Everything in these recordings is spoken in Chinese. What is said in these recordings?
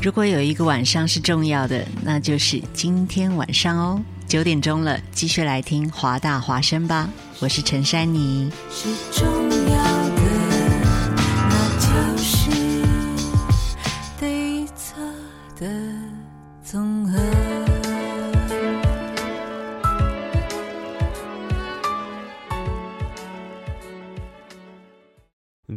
如果有一个晚上是重要的，那就是今天晚上哦。九点钟了，继续来听华大华声吧。我是陈珊妮。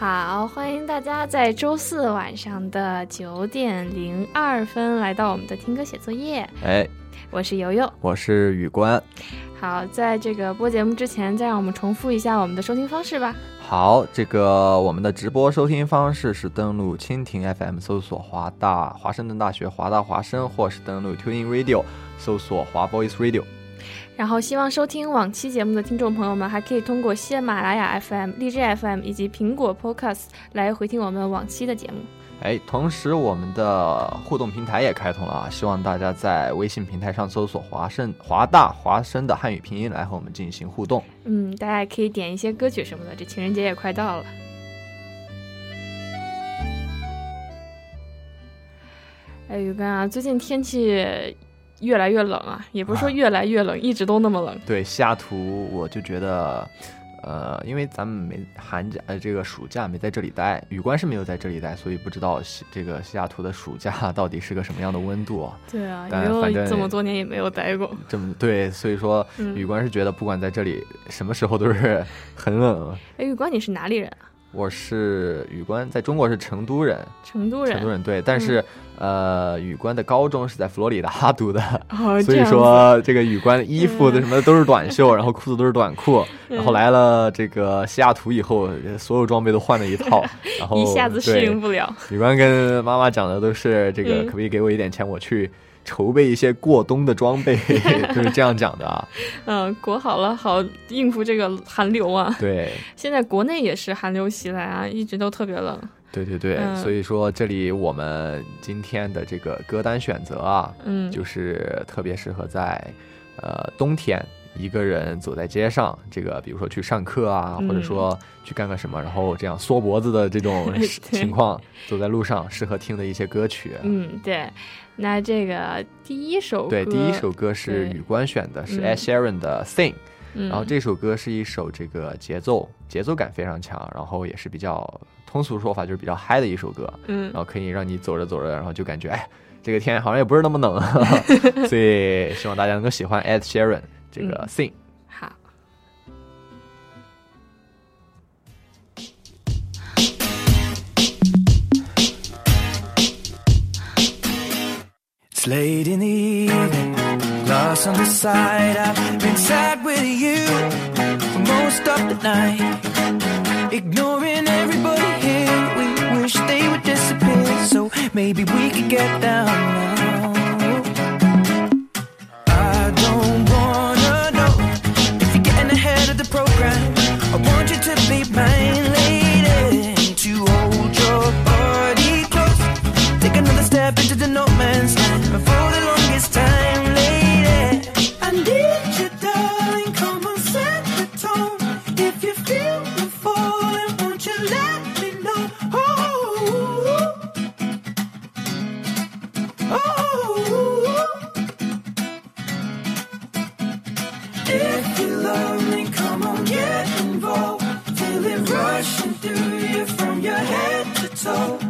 好，欢迎大家在周四晚上的九点零二分来到我们的听歌写作业。哎，我是悠悠。我是宇官。好，在这个播节目之前，再让我们重复一下我们的收听方式吧。好，这个我们的直播收听方式是登录蜻蜓 FM 搜索华大华盛顿大学华大华声，或是登录 Tuning Radio 搜索华 Voice Radio。然后，希望收听往期节目的听众朋友们，还可以通过喜马拉雅 FM、荔枝 FM 以及苹果 Podcast 来回听我们往期的节目。哎，同时我们的互动平台也开通了啊，希望大家在微信平台上搜索华盛华大华声的汉语拼音来和我们进行互动。嗯，大家也可以点一些歌曲什么的，这情人节也快到了。哎，宇哥啊，最近天气越来越冷啊，也不是说越来越冷，一直都那么冷。对，西雅图我就觉得，呃，因为咱们没寒假呃这个暑假没在这里待，雨官是没有在这里待，所以不知道西这个西雅图的暑假到底是个什么样的温度啊。对啊，但因为反正这么多年也没有待过。这么对，所以说嗯宇官是觉得不管在这里什么时候都是很冷。哎，宇光，你是哪里人啊？我是雨官，在中国是成都人，成都人。成都人对，但是、呃，宇官的高中是在佛罗里达读的，哦，所以说这个宇官的衣服的什么都是短袖，然后裤子都是短裤，然后来了这个西雅图以后，所有装备都换了一套，然后一下子适应不了。宇官跟妈妈讲的都是这个，嗯可不可以给我一点钱，我去筹备一些过冬的装备，就是这样讲的啊。嗯，裹好了，好应付这个寒流啊。对，现在国内也是寒流袭来啊，一直都特别冷。对对对，嗯。所以说这里我们今天的这个歌单选择啊，嗯，就是特别适合在呃冬天一个人走在街上，这个比如说去上课啊，嗯。或者说去干个什么，然后这样缩脖子的这种 情况，走在路上适合听的一些歌曲。嗯，对。那这个第一首歌，对，第一首歌是对。宇官选的，是嗯。Ed Sheeran 的《Thing》。嗯，然后这首歌是一首这个节奏节奏感非常强，然后也是比较通俗说法就是比较嗨的一首歌，嗯。然后可以让你走着走着，然后就感觉哎，这个天好像也不是那么冷，所以希望大家能够喜欢 Ed Sheeran 这个嗯。Thing。好，Glass on the side. I've been sad with you for most of the night. Ignoring everybody here, we wish they would disappear. So maybe we could get down now. I don't wanna know if you're getting ahead of the program. I want you to be mine, lady, to hold your body close. Take another step into the no man's land So.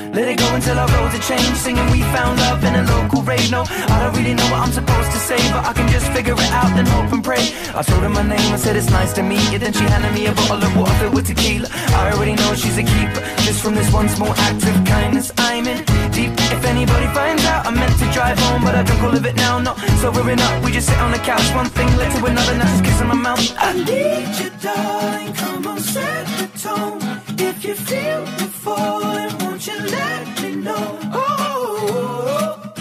Let it go until our roads are changed. Singing, we found love in a local rave. No, I don't really know what I'm supposed to say, but I can just figure it out and hope and pray. I told her my name, I said it's nice to meet you. Then she handed me a bottle of water filled with tequila. I already know she's a keeper. Just from this one small act of kindness, I'm in deep. If anybody finds out, I meant to drive home, but I drunk all of it now. No, sobering up, we just sit on the couch. One thing led to another, now she's kissing my mouth. I need you, darling. Come on, set the tone. If you feel the falling, won't you let me know? Oh,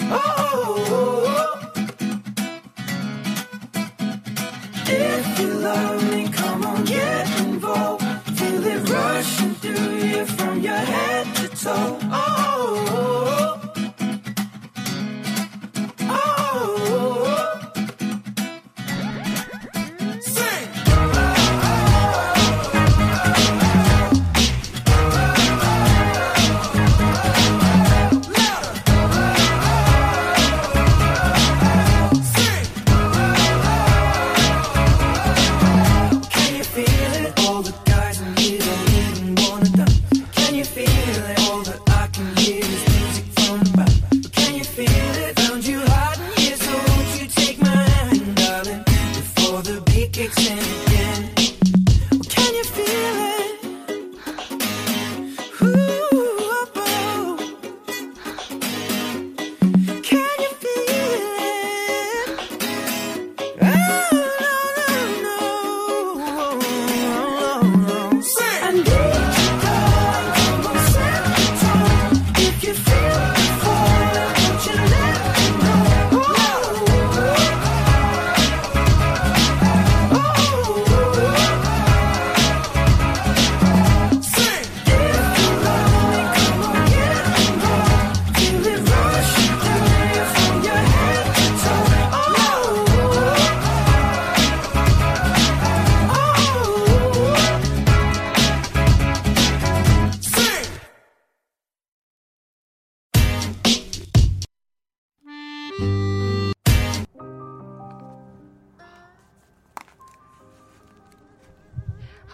oh, oh. If you love me, come on, get involved. Feel it rushing through you from your head to toe. Oh, oh, oh.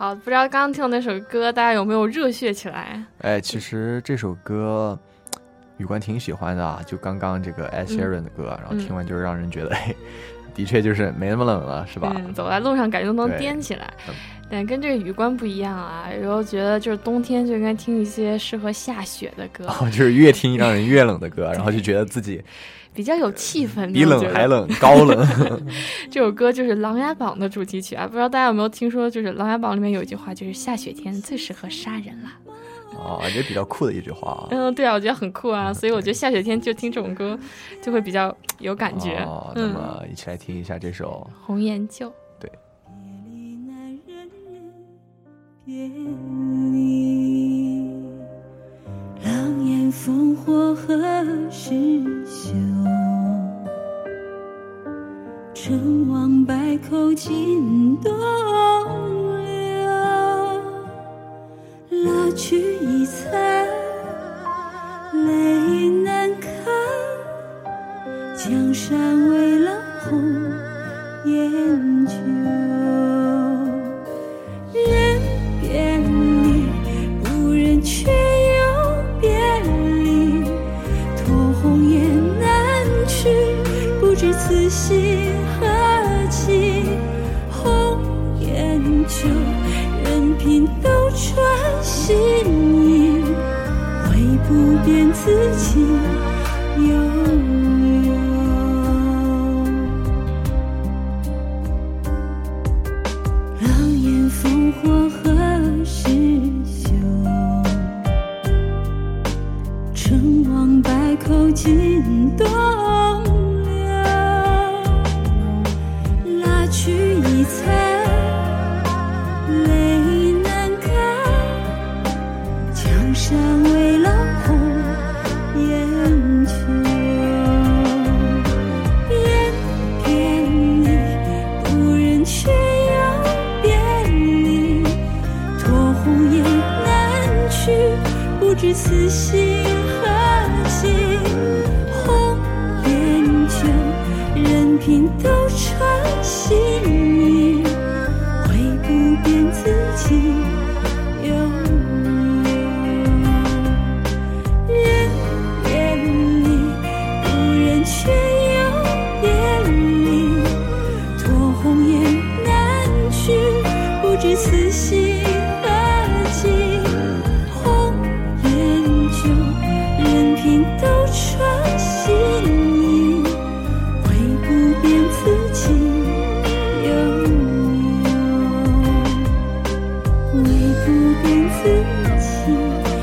好，不知道刚刚听到那首歌，大家有没有热血起来？哎，其实这首歌，雨官挺喜欢的啊，就刚刚这个 Ed Sheeran 的歌，然后听完就是让人觉得，哎，的确就是没那么冷了，是吧？嗯，走在路上感觉都能颠起来嗯。但跟这个雨观不一样啊，有时候觉得就是冬天就应该听一些适合下雪的歌，哦，就是越听让人越冷的歌，然后就觉得自己比较有气氛。比冷还。冷，高冷。这首歌就是《琅琊榜》的主题曲啊，不知道大家有没有听说，就是《琅琊榜》里面有一句话，就是下雪天最适合杀人了。哦，也比较酷的一句话啊。嗯，对啊，我觉得很酷啊，所以我觉得下雪天就听这种歌就会比较有感觉。哦，那嗯，么一起来听一下这首。红颜旧。离难忍忍别离，狼烟烽火何时休？成王败寇尽东流，拉去一残，泪难干，江山未老红颜旧。自己。此心。为不变自己。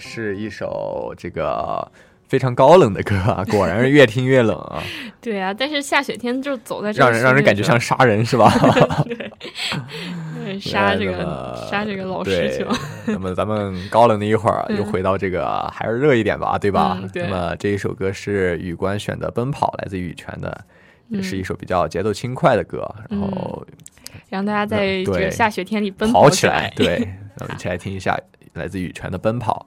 是一首这个非常高冷的歌啊，果然是越听越冷啊，对啊，但是下雪天就走在这让人让人感觉像杀人是吧？对，对杀这个杀这个老师对球。那么咱们高冷的一会儿，嗯又回到这个还是热一点吧，对吧？嗯对那么这一首歌是羽冠选的《奔跑》，来自羽泉的，也是嗯一首比较节奏轻快的歌，然后让大家在这个下雪天里奔起跑起来。对，那我们一起来听一下来自羽泉的《奔跑》。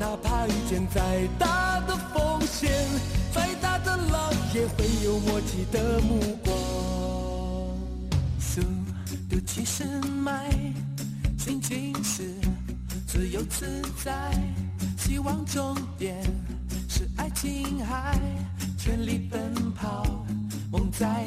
哪怕遇见再大的风险，再大的浪，也会有默契的目光。速度七十迈，心情是自由自在，希望终点是爱琴海，全力奔跑，梦在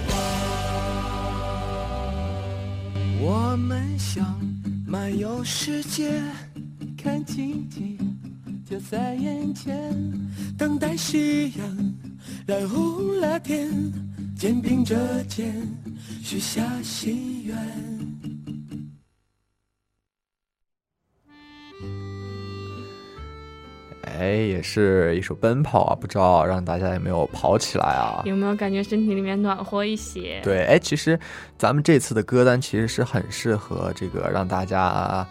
我们想漫游世界，看奇迹就在眼前，等待夕阳染红了天，肩并着肩，许下心愿。哎，也是一首奔跑啊，不知道让大家有没有跑起来啊？有没有感觉身体里面暖和一些？对，哎，其实咱们这次的歌单其实是很适合这个让大家。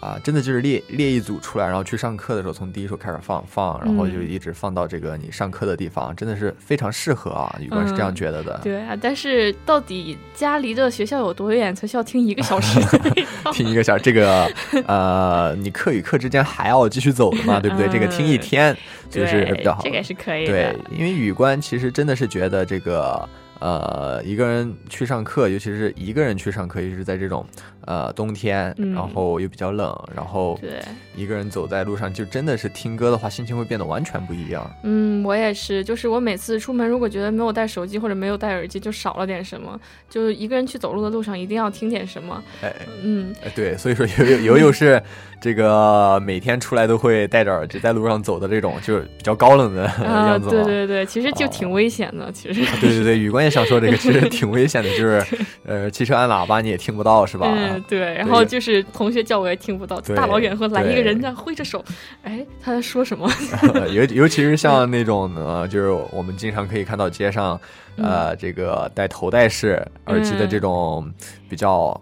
啊，真的就是列列一组出来，然后去上课的时候从第一首开始放放，然后就一直放到这个你上课的地方，真的是非常适合啊。宇官是这样觉得的。对啊，但是到底家离的学校有多远才需要听一个小时？听一个小时，这个呃，你课与课之间还要继续走的嘛，对不对？这个听一天就是比较好。这个是可以的。对，因为宇官其实真的是觉得这个。呃，一个人去上课，尤其是一个人去上课，尤其是在这种呃冬天，然后又比较冷，然后对一个人走在路上，就真的是听歌的话，心情会变得完全不一样。嗯，我也是，就是我每次出门，如果觉得没有带手机或者没有戴耳机，就少了点什么。就一个人去走路的路上，一定要听点什么。哎，嗯，对，所以说有有有有是这个每天出来都会戴着耳机在路上走的这种，就是比较高冷的样子。对对对，其实就挺危险的，其实。对对对，雨关。想说这个其实 挺危险的，就是呃，汽车按喇叭你也听不到，是吧？嗯，对。然后就是同学叫我也听不到，大老远会来一个人这样挥着手，哎，他在说什么？尤尤其是像 那种呃，就是我们经常可以看到街上，呃，这个戴头戴式耳机的这种比较。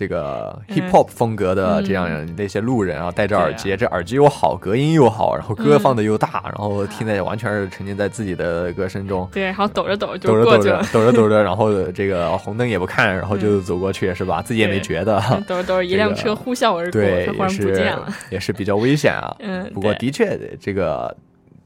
这个 hip hop 风格的这样那些路人啊，戴着耳机，这耳机又好，隔音又好，然后歌放的又大，然后听的完全是沉浸在自己的歌声中。对，然后抖着抖着就抖着抖着抖着抖着，然后这个红灯也不看，然后就走过去，是吧？自己也没觉得。抖着抖着，一辆车呼啸而过，对，忽然不见了，也是比较危险啊。嗯，不过的确，这个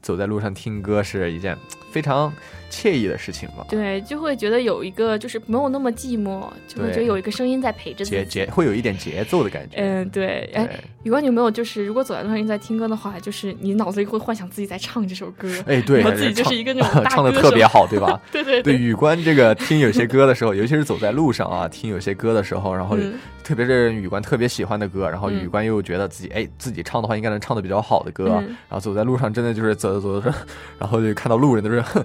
走在路上听歌是一件非常。惬意的事情吧，对，就会觉得有一个就是没有那么寂寞，就会觉得有一个声音在陪着自己，节节会有一点节奏的感觉。嗯，对。哎，宇光，你有没有就是如果走在路上在听歌的话，就是你脑子里会幻想自己在唱这首歌？哎，对，然后自己就是一个那种 唱的特别好，对吧？对对对。雨关这个听有些歌的时候，尤其是走在路上啊，听有些歌的时候，然后特别是雨关特别喜欢的歌，然后雨关又觉得自己哎自己唱的话应该能唱的比较好的歌，然后走在路上真的就是走着走着，然后就看到路人都是哼。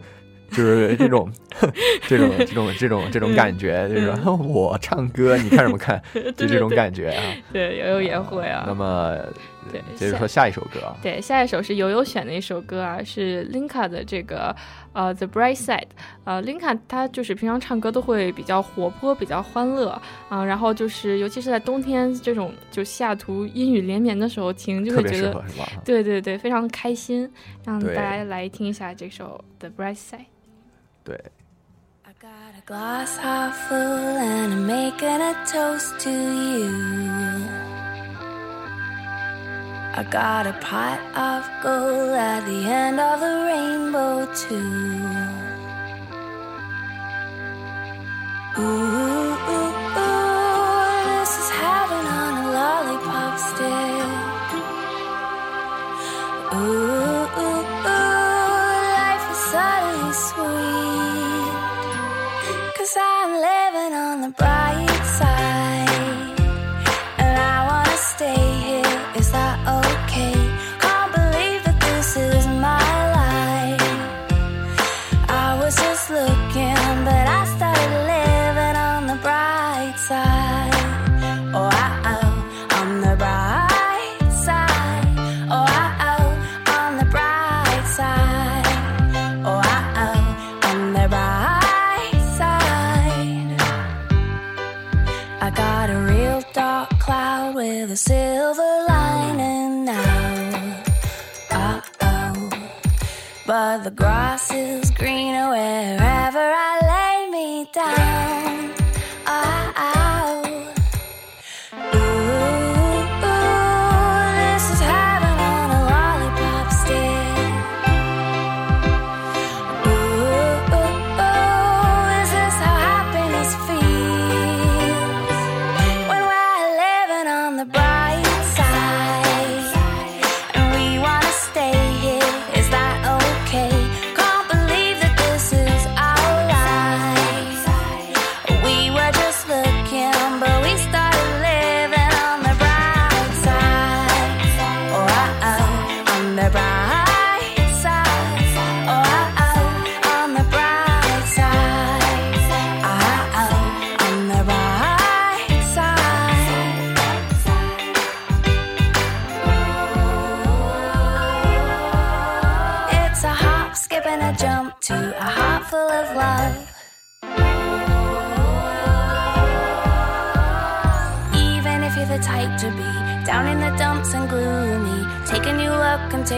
就是这种，这种，这种，这种，这种感觉，就是我唱歌，你看什么看？就这种感觉啊。对，悠悠也会啊。那么，对，接着说下一首歌。对，下一首是悠悠选的一首歌啊，是 Linka 的这个呃《The Bright Side》。呃，Linka 他就是平常唱歌都会比较活泼，比较欢乐啊。然后就是，尤其是在冬天这种就西雅图阴雨连绵的时候听，就会觉得对对对，非常开心。让大家来听一下这首《The Bright Side》。对。I got a glass half full and I'm making a toast to you. I got a pot of gold at the end of the rainbow too. Ooh, ooh, ooh, this is heaven on a lollipop stick. Ooh, ooh, bright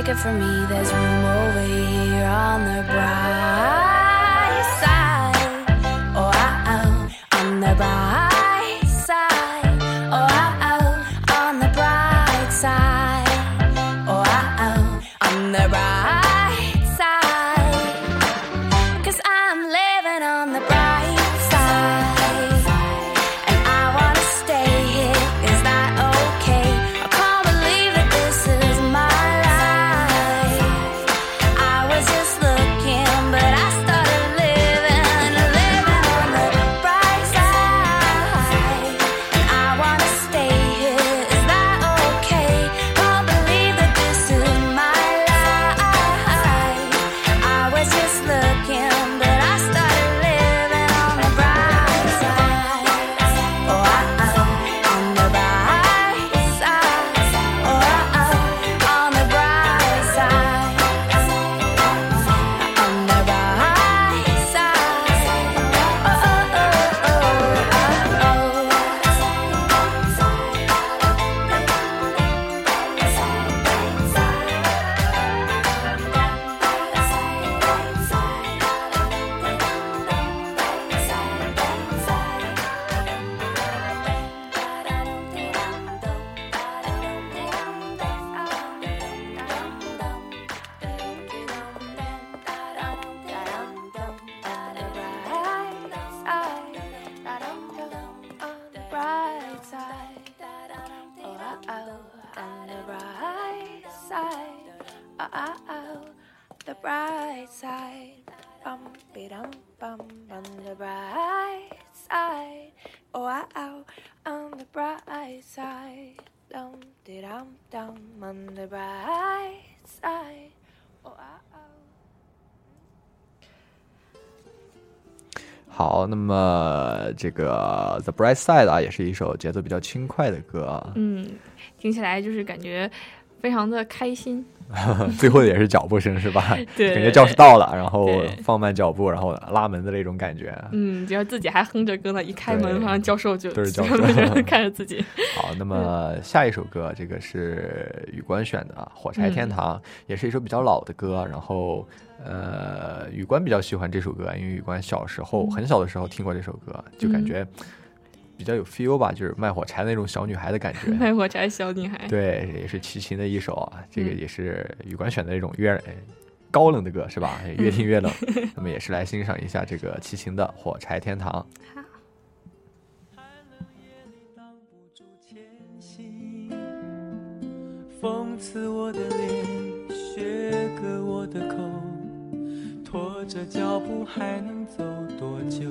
take it from me. There's room over here on the bright 好那么这个 the bright side 啊也是一首节奏比较轻快的歌嗯听起来就是感觉非常的开心。最后也是脚步声是吧？对感觉教室到了，然后放慢脚步，然后拉门的那种感觉。嗯，只要自己还哼着歌呢，一开门，对好像教授就都是教 看着自己。好，那么下一首歌，这个是雨关选的啊，《火柴天堂》也是一首比较老的歌。然后，呃，雨关比较喜欢这首歌，因为雨关小时候很小的时候听过这首歌，就感觉比较有 feel 吧，就是卖火柴那种小女孩的感觉。卖火柴小女孩。对，也是齐秦的一首啊，这个嗯也是雨关选的那种越呃高冷的歌是吧？越听越冷。那么也是来欣赏一下这个齐秦的《火柴天堂》。讽刺我的脸，削割我的口，拖着脚步还能走多久？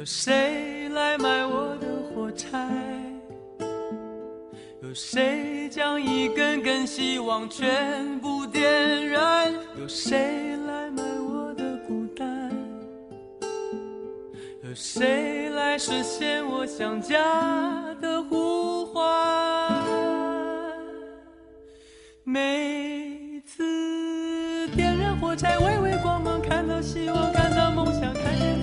有谁来买我的火柴？有谁将一根根希望全部点燃？有谁来买我的孤单？有谁来实现我想家的呼唤？每次点燃火柴，微微光芒，看到希望，看到梦想，看见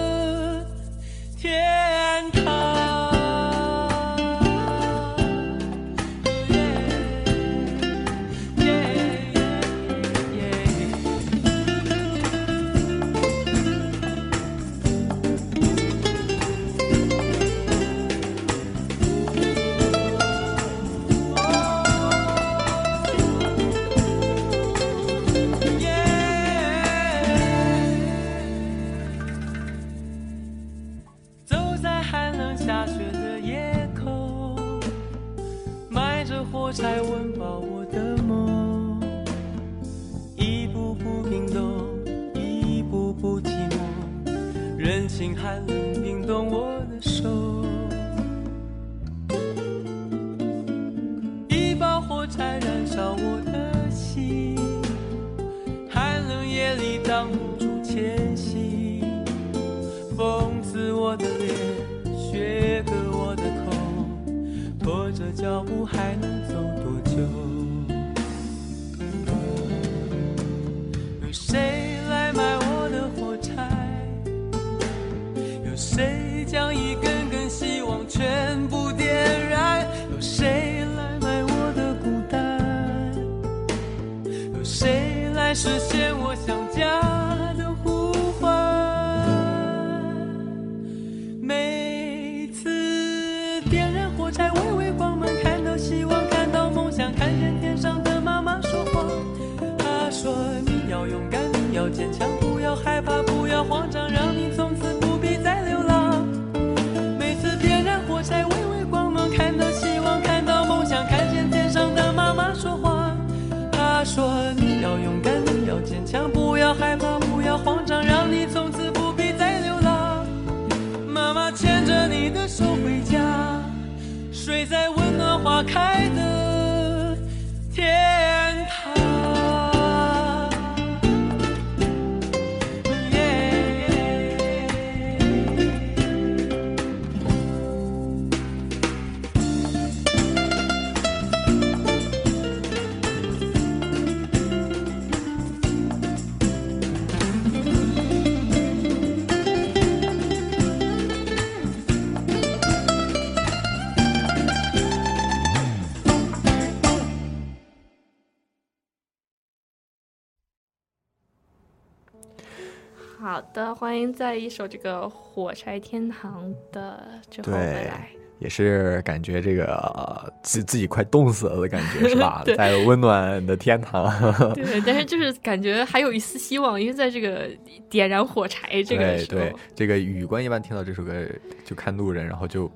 天堂。害怕，不要慌张，让你从此不必再流浪。”妈妈牵着你的手回家，睡在温暖花开的好的，欢迎在一首这个《火柴天堂》的之后回对来。，也是感觉这个呃自自己快冻死了的感觉是吧？在温暖的天堂，对，但是就是感觉还有一丝希望，因为在这个点燃火柴这个对时候，对，这个雨官一般听到这首歌就看路人，然后就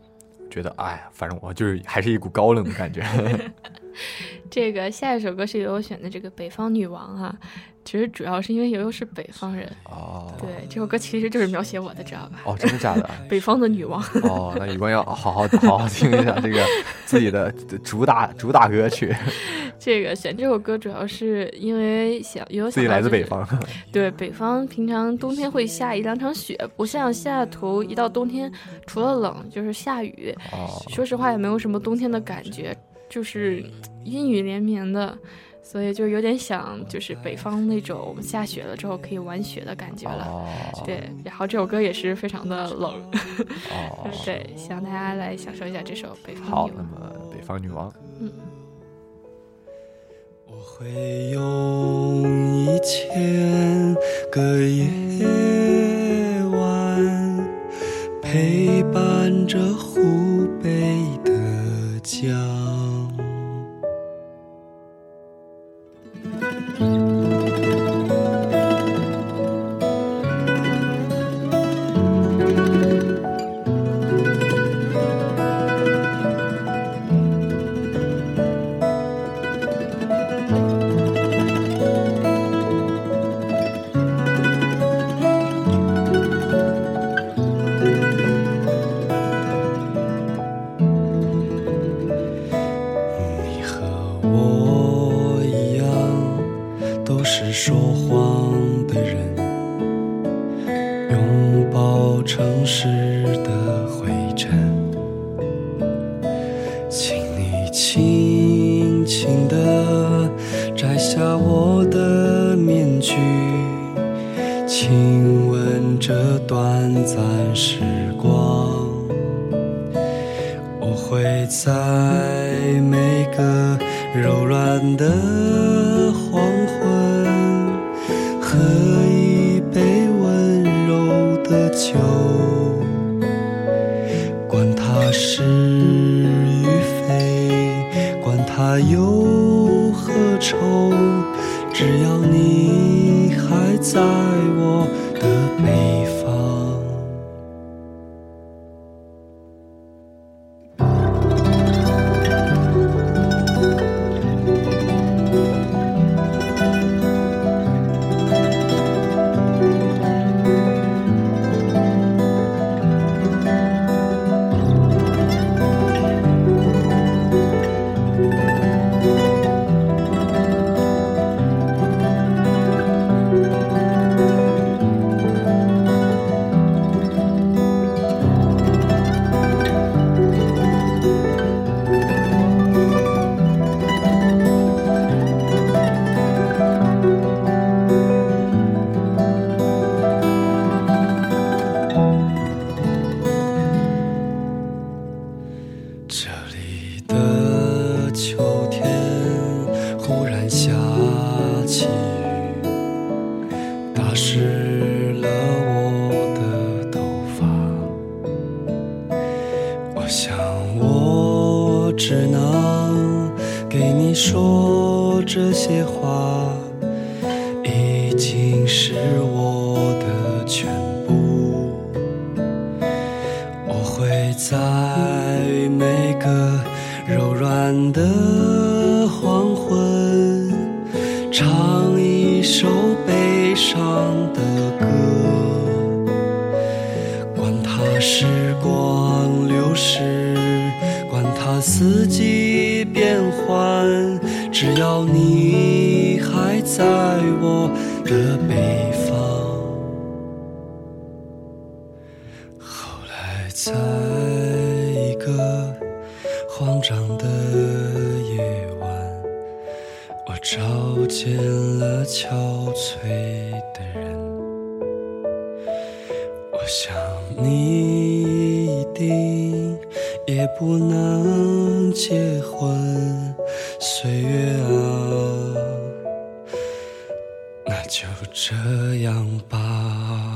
觉得哎呀，反正我就是还是一股高冷的感觉。这个下一首歌是由我选的这个《北方女王》哈，其实主要是因为悠悠是北方人，哦，对，这首歌其实就是描写我的，知道吧？哦，真的假的？北方的女王。哦，那雨光要好好好好听一下这个自己的主打主打歌曲，这个选这首歌主要是因为想悠悠自己来自北方。对，北方平常冬天会下一两场雪，不像西雅图一到冬天除了冷就是下雨。哦，说实话也没有什么冬天的感觉，就是阴雨连绵的，所以就有点想就是北方那种下雪了之后可以玩雪的感觉了。哦，对，然后这首歌也是非常的冷。哦，对，希望大家来享受一下这首《北方女，王》。那么北方女王，嗯。我会用一千个夜这样吧。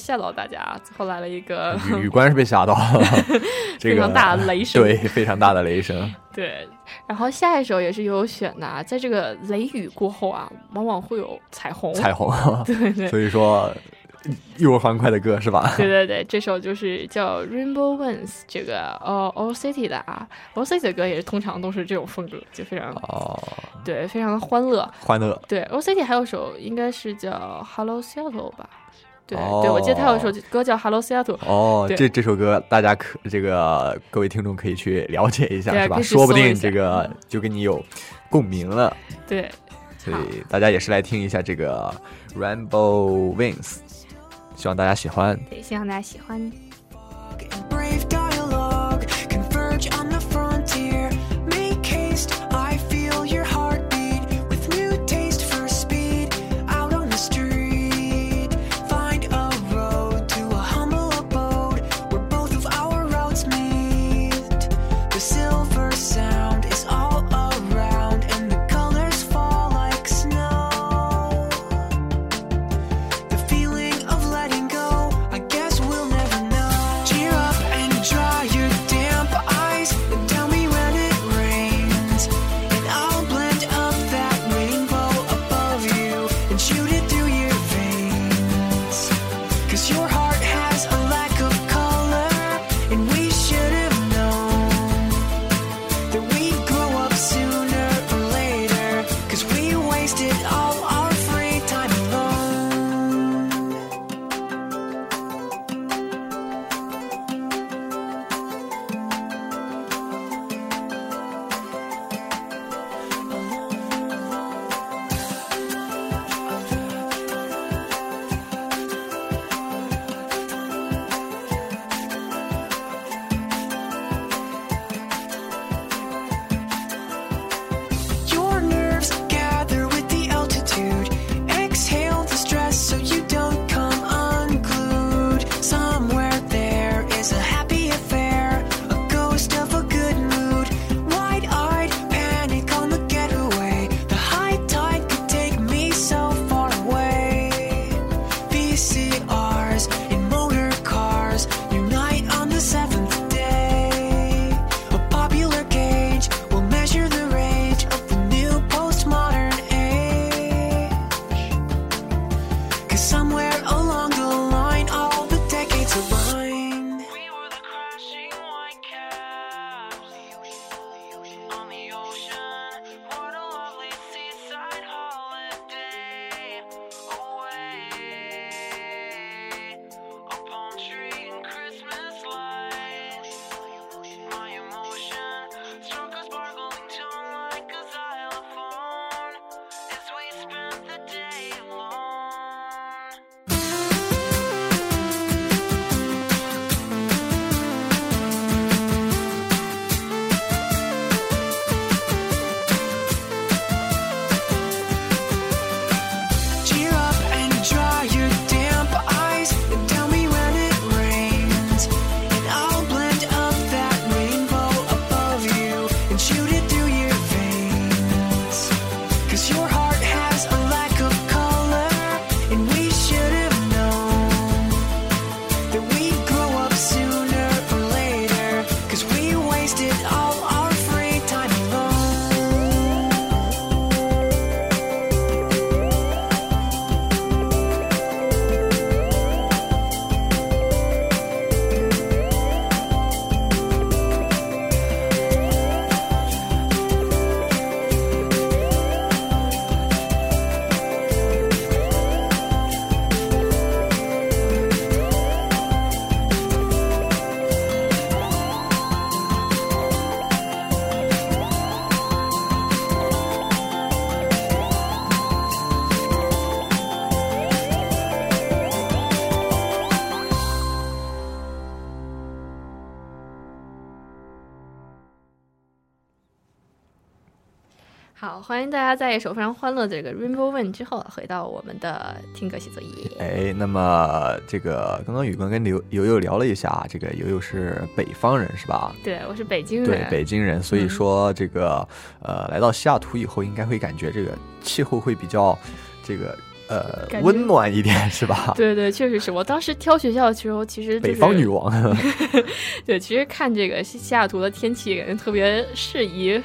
吓到大家？最后来了一个 女官是被吓到了，这个非常大的雷 声对，非常大的雷声。对，然后下一首也是有选的啊，在这个雷雨过后啊，往往会有彩虹。彩虹，对对所以说一窝欢快的歌是吧？对对对，这首就是叫 Rainbow Winds 这个哦 All City 的啊，All City 的歌也是通常都是这种风格，就非常哦，对，非常的欢乐。欢乐。对，All City 还有首应该是叫 Hello Seattle 吧？对、哦对，我记得他有一首歌叫 Hello Seattle。哦，这这首歌大家可这个各位听众可以去了解一下，是吧？说不定这个就跟你有共鸣了。对，所以大家也是来听一下这个 Rainbow Wings，希望大家喜欢。对，希望大家喜欢。好，欢迎大家在一首非常欢乐的这个 Rainbow Wind 之后，回到我们的听歌写作业。哎，那么这个刚刚宇哥跟刘悠悠聊了一下，这个悠悠是北方人是吧？对，我是北京人。对，北京人，所以说这个、呃，来到西雅图以后，应该会感觉这个气候会比较这个呃温暖一点，是吧？对对，确实是我当时挑学校的时候，其实、就是、北方女王，对，其实看这个西西雅图的天气，感觉特别适宜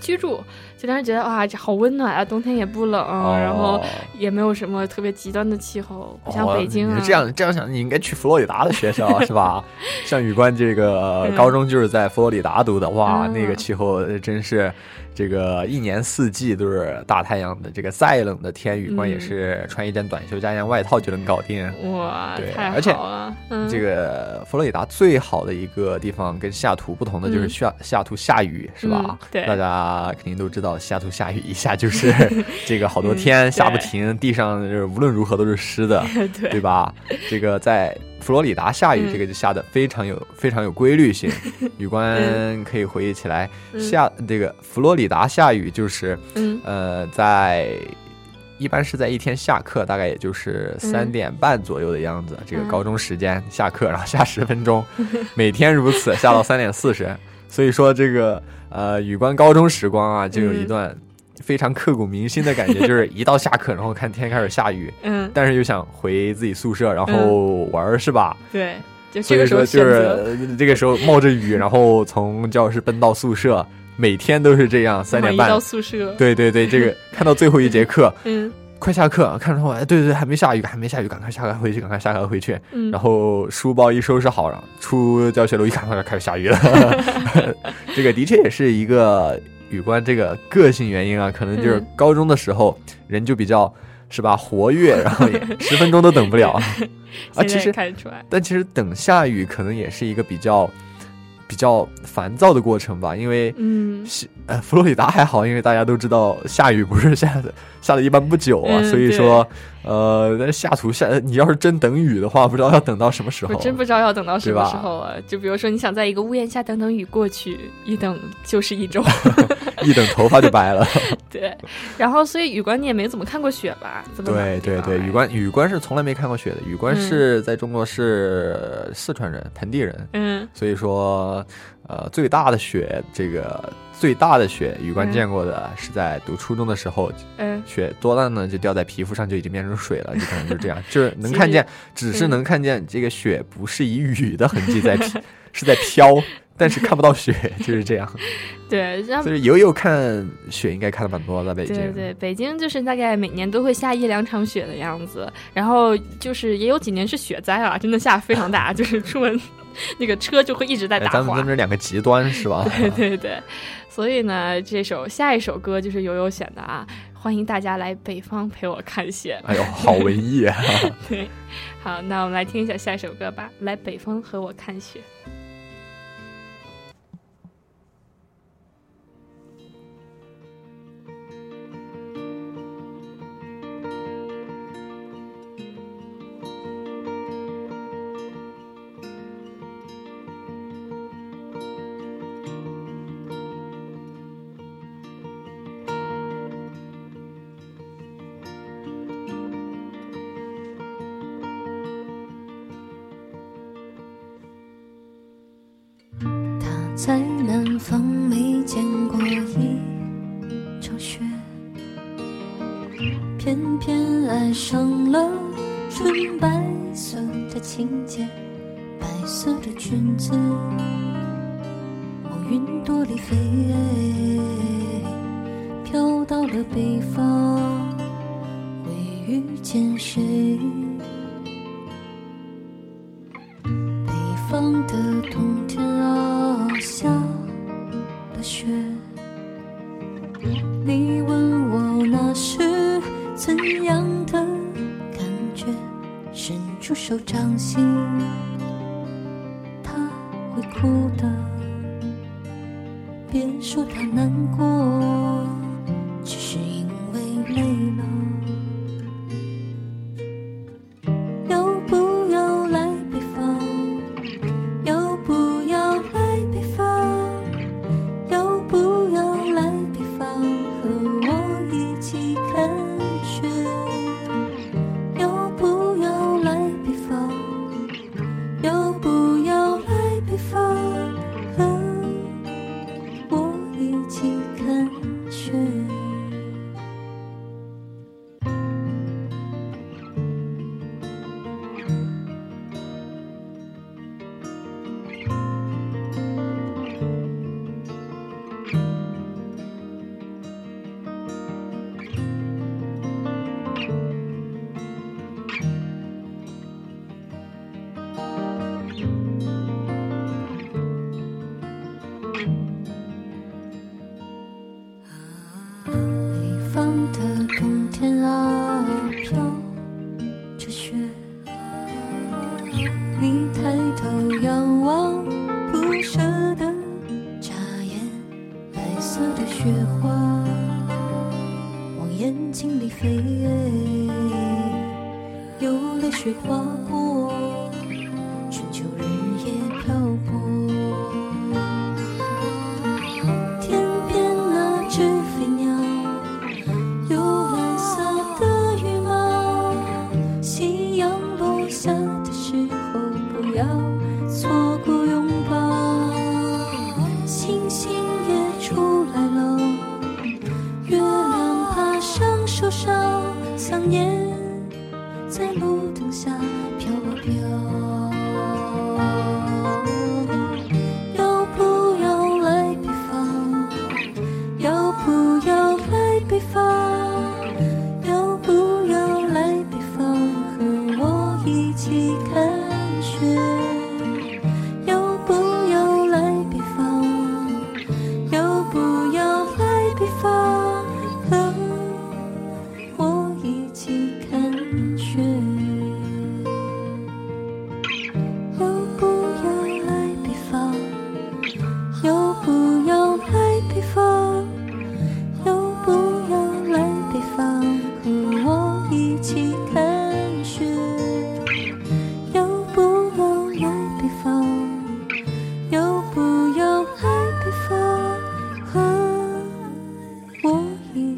居住。就当时觉得哇，这好温暖啊，冬天也不冷，哦然后也没有什么特别极端的气候，不像北京啊。哦你这样这样想，你应该去佛罗里达的学校 是吧？像宇关这个嗯高中就是在佛罗里达读的，哇，嗯那个气候真是。这个一年四季都是大太阳的，这个再冷的天，宇关也是穿一件短袖加一件外套就能搞定。哇，对，太而且！嗯、这个佛罗里达最好的一个地方跟西雅图不同的就是西雅西雅图下雨是吧？嗯对，大家肯定都知道西雅图下雨一下就是 这个好多天下不停，地上就是无论如何都是湿的，对对吧？这个在佛罗里达下雨，嗯这个就下的非常有非常有规律性。雨官可以回忆起来，下这个佛罗里达下雨就是，嗯呃，在。一般是在一天下课，大概也就是三点半左右的样子。这个高中时间下课，然后下十分钟，每天如此，下到三点四十。所以说，这个呃，雨关高中时光啊，就有一段非常刻骨铭心的感觉，就是一到下课，然后看天开始下雨，嗯，但是又想回自己宿舍，然后玩儿，是吧？对，就所以这个时候说就是这个时候冒着雨，然后从教室奔到宿舍，每天都是这样，三点半。到宿舍，对对对，这个看到最后一节课，嗯，快下课，看着后，哎，对对对，还没下雨，还没下雨，赶快下课回去，赶快下课回去，嗯。然后书包一收拾好，然后出教学楼一看，开始下雨了。这个的确也是一个有关这个个性原因啊，可能就是嗯。高中的时候人就比较是吧活跃，然后也十分钟都等不了。啊。其实看得出来，但其实等下雨可能也是一个比较比较烦躁的过程吧，因为嗯。西呃佛罗里达还好，因为大家都知道下雨不是下的下的一般不久啊，嗯所以说呃那下图下你要是真等雨的话，不知道要等到什么时候。我真不知道要等到什么时候啊！就比如说，你想在一个屋檐下等等雨过去，一等就是一周。一等头发就白了。对，然后所以雨官你也没怎么看过雪吧？对对对，雨官雨官是从来没看过雪的，雨关嗯是在中国是四川人盆地人，嗯所以说呃最大的雪这个最大的雪雨关嗯见过的是在读初中的时候，嗯雪多大呢？就掉在皮肤上就已经变成水了，就可能就这样，就是 能看见，只是嗯能看见这个雪不是以雨的痕迹在飘，是在飘，但是看不到雪，就是这样。对，然后所以悠悠看雪应该看的蛮多的，在北京。对对，北京就是大概每年都会下一两场雪的样子，然后就是也有几年是雪灾啊，真的下非常大，就是出门 那个车就会一直在哎打滑。咱们咱们这两个极端 是吧？对对对，所以呢，这首下一首歌就是悠悠选的啊，欢迎大家来北方陪我看雪。哎呦，好文艺啊！对，好，那我们来听一下下一首歌吧，来北方和我看雪。在南方没见过一场雪，偏偏爱上了纯白色的情节，白色的裙子，梦云朵里飞，飘到了北方，会遇见谁？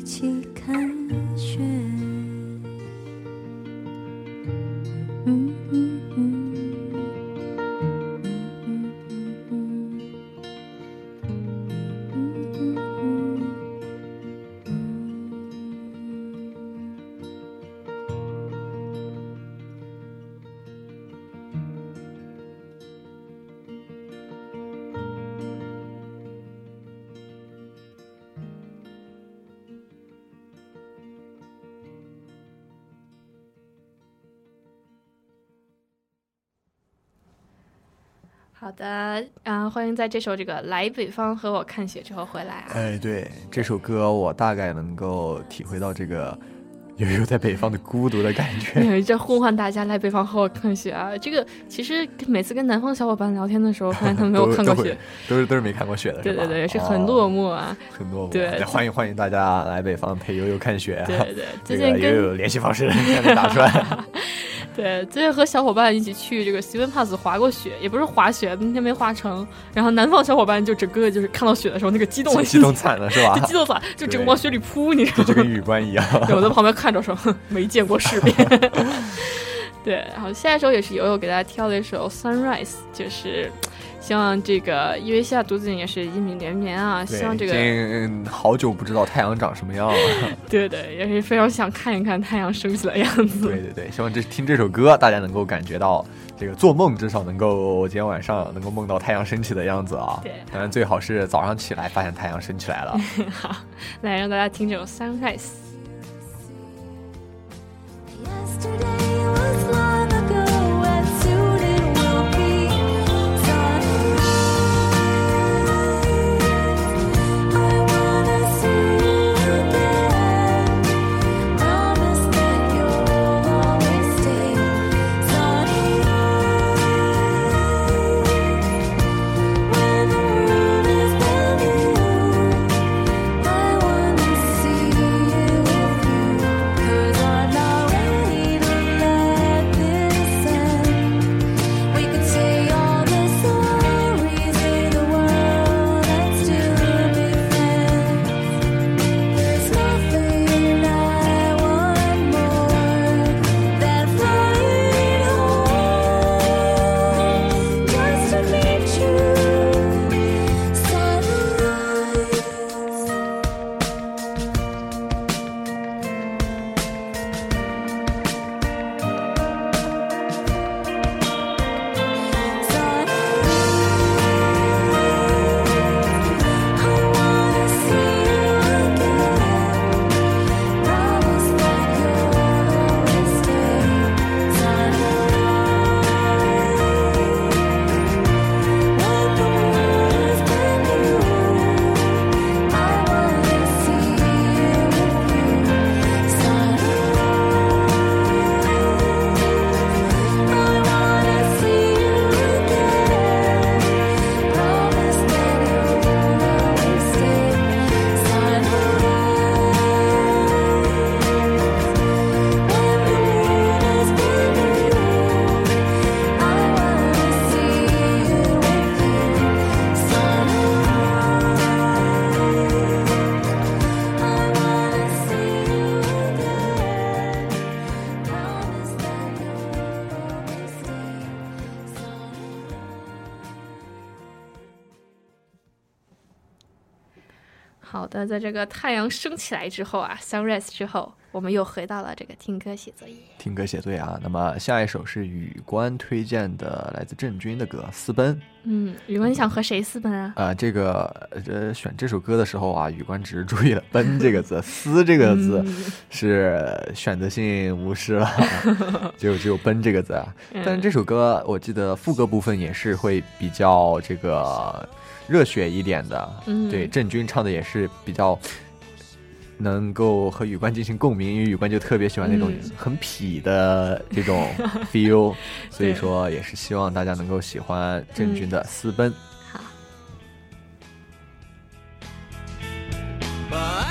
起好的，啊、欢迎在这首这个《来北方和我看雪》之后回来啊。哎，对，这首歌我大概能够体会到这个悠悠在北方的孤独的感觉。对，这呼唤大家来北方和我看雪啊！这个其实每次跟南方小伙伴聊天的时候，发现他们没有都看过雪，都是都是没看过雪的，对对对，是哦很落寞啊。很落寞。对欢迎欢迎大家来北方陪悠悠看雪啊。对对最近跟个悠悠联系方式 打出来。对，最近和小伙伴一起去这个 Steven Pass 滑过雪，也不是滑雪，那天没滑成。然后南方小伙伴就整个就是看到雪的时候，那个激动的 激动惨了是吧就激动惨，就整个往雪里扑，你知道吗？就跟雨官一样。对，我在旁边看着说，哼 没见过世面。对，然后下一首也是悠悠给大家挑了一首《Sunrise》，就是希望这个，因为西雅图最近也是阴雨连绵啊，对希望这个已经好久不知道太阳长什么样了。对对，也是非常想看一看太阳升起的样子。对对对，希望这听这首歌，大家能够感觉到这个做梦至少能够今天晚上能够梦到太阳升起的样子啊。对，当然最好是早上起来发现太阳升起来了。好，来让大家听这首《Sunrise》。Yesterday 的，在这个太阳升起来之后啊，sunrise 之后，我们又回到了这个听歌写作业。听歌写作业啊。那么下一首是宇官推荐的，来自郑钧的歌《私奔》。嗯，宇文，你想和谁私奔啊？啊、这个呃，选这首歌的时候啊，宇官只是注意了“奔”这个字，“私”这个字嗯是选择性无视了，就只有“奔”这个字啊。嗯但是这首歌，我记得副歌部分也是会比较这个热血一点的。嗯对，郑钧唱的也是比较能够和宇冠进行共鸣，因为宇冠就特别喜欢那种嗯很痞的这种 feel，所以说也是希望大家能够喜欢郑钧的《私奔》。好，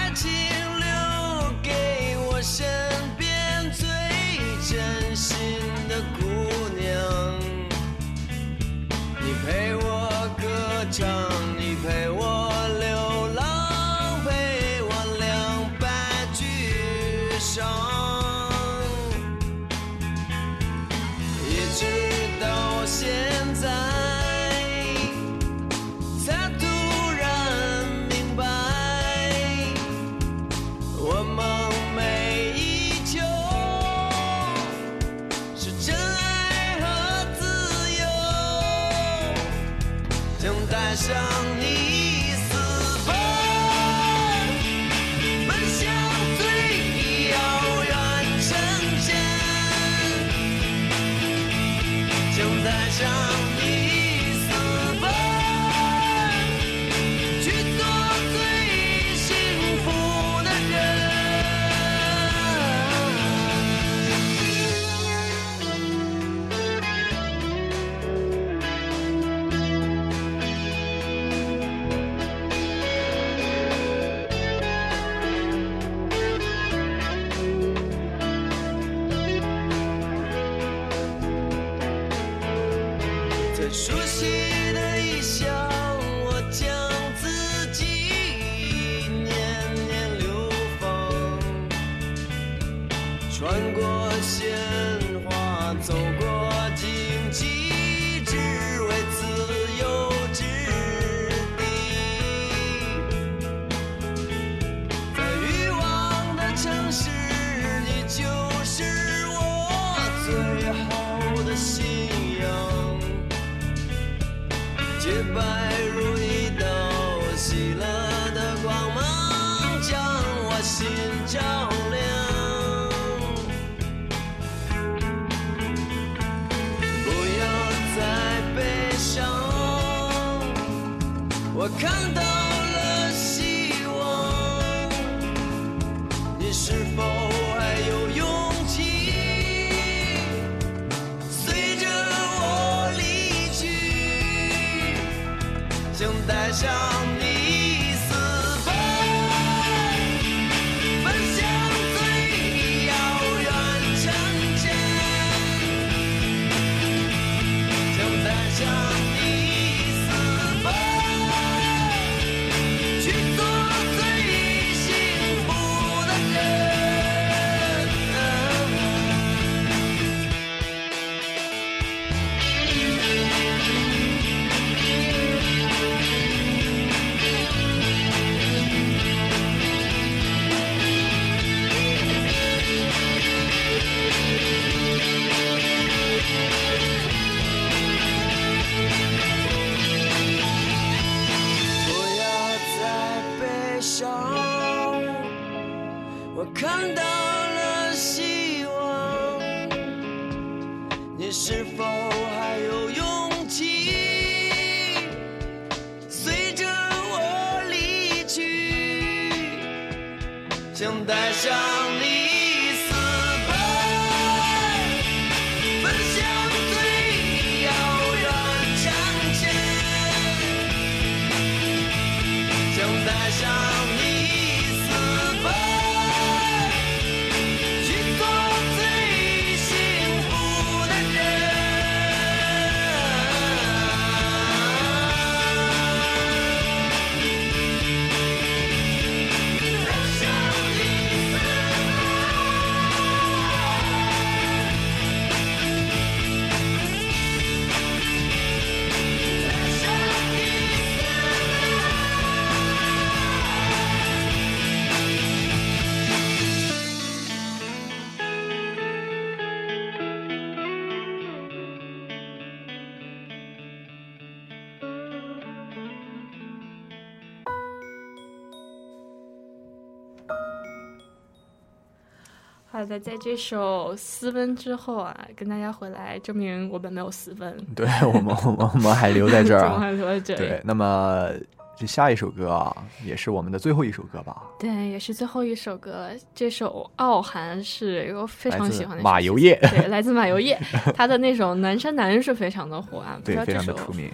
的，在这首私奔之后啊，跟大家回来证明我们没有私奔，对我们，我们我们还留在这儿我们还啊。留在这里。对，那么这下一首歌啊，也是我们的最后一首歌吧？对，也是最后一首歌。这首《傲寒》是我非常喜欢的马友业对，来自马友业，他的那首《南山南》是非常的火啊，对，非常的出名。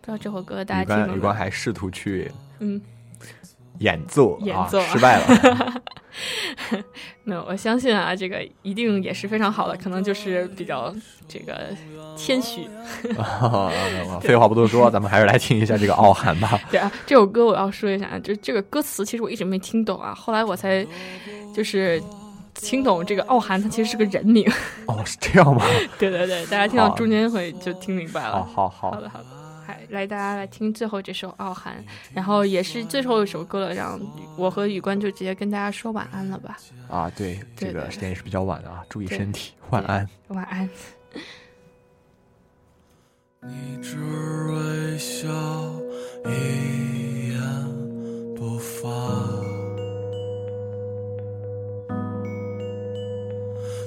不知道这首歌大家听了吗？羽冠还试图去嗯演奏，演奏啊，失败了。没有，我相信啊，这个一定也是非常好的，可能就是比较这个谦虚。啊废话不多说，咱们还是来听一下这个《傲寒》吧。对啊，这首歌我要说一下，就这个歌词其实我一直没听懂啊，后来我才就是听懂这个傲寒，它其实是个人名。哦，是这样吗？对对对，大家听到中间会就听明白了。好好好好的好的，还来大家来听最后这首《傲寒》，然后也是最后一首歌了，让我和宇冠就直接跟大家说晚安了吧，啊，对，这对对个时间也是比较晚的啊，注意身体，晚安。晚安。你只微笑，一言不发，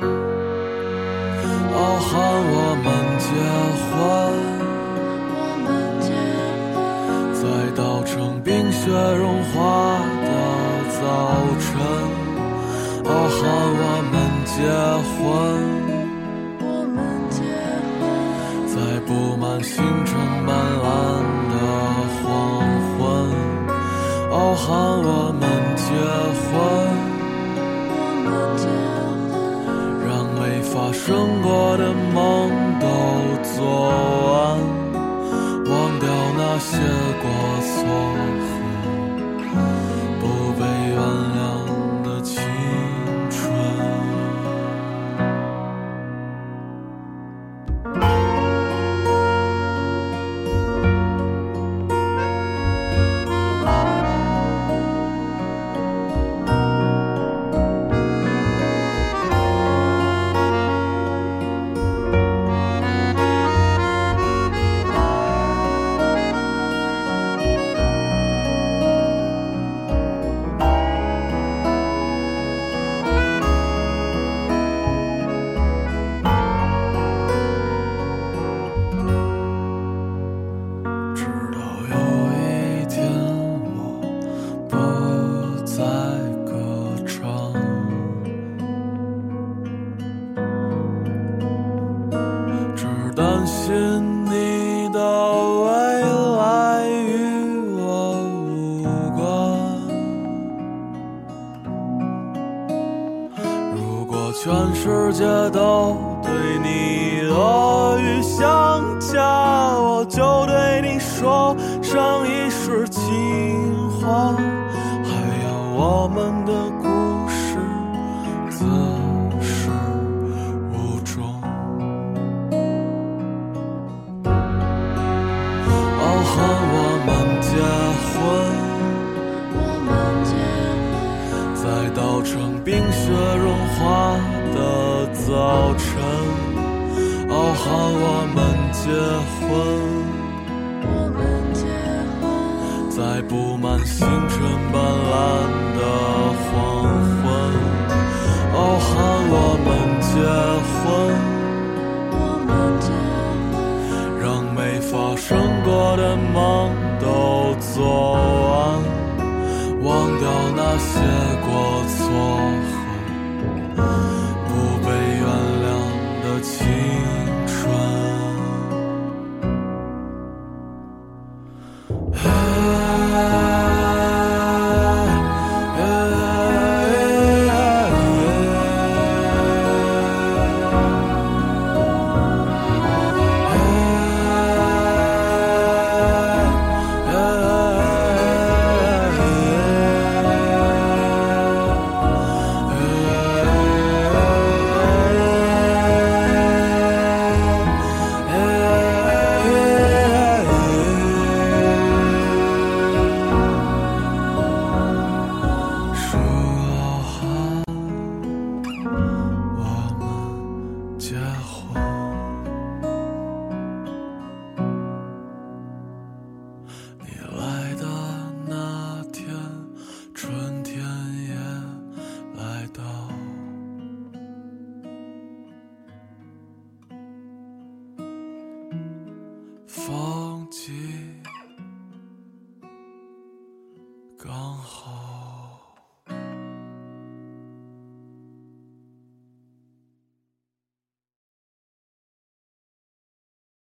傲寒，我们结婚，在稻城冰雪融化的早晨。傲寒，我们结婚。在布满星辰斑斓的黄昏，傲寒，我们结婚。发生过的梦都做完，忘掉那些过错。婚，在稻城冰雪融化的早晨。傲寒，我们结婚，我们结婚在布满星辰斑斓的黄昏。傲寒我们结婚，我们结婚，让没发生过的梦都做完，忘掉那些过错和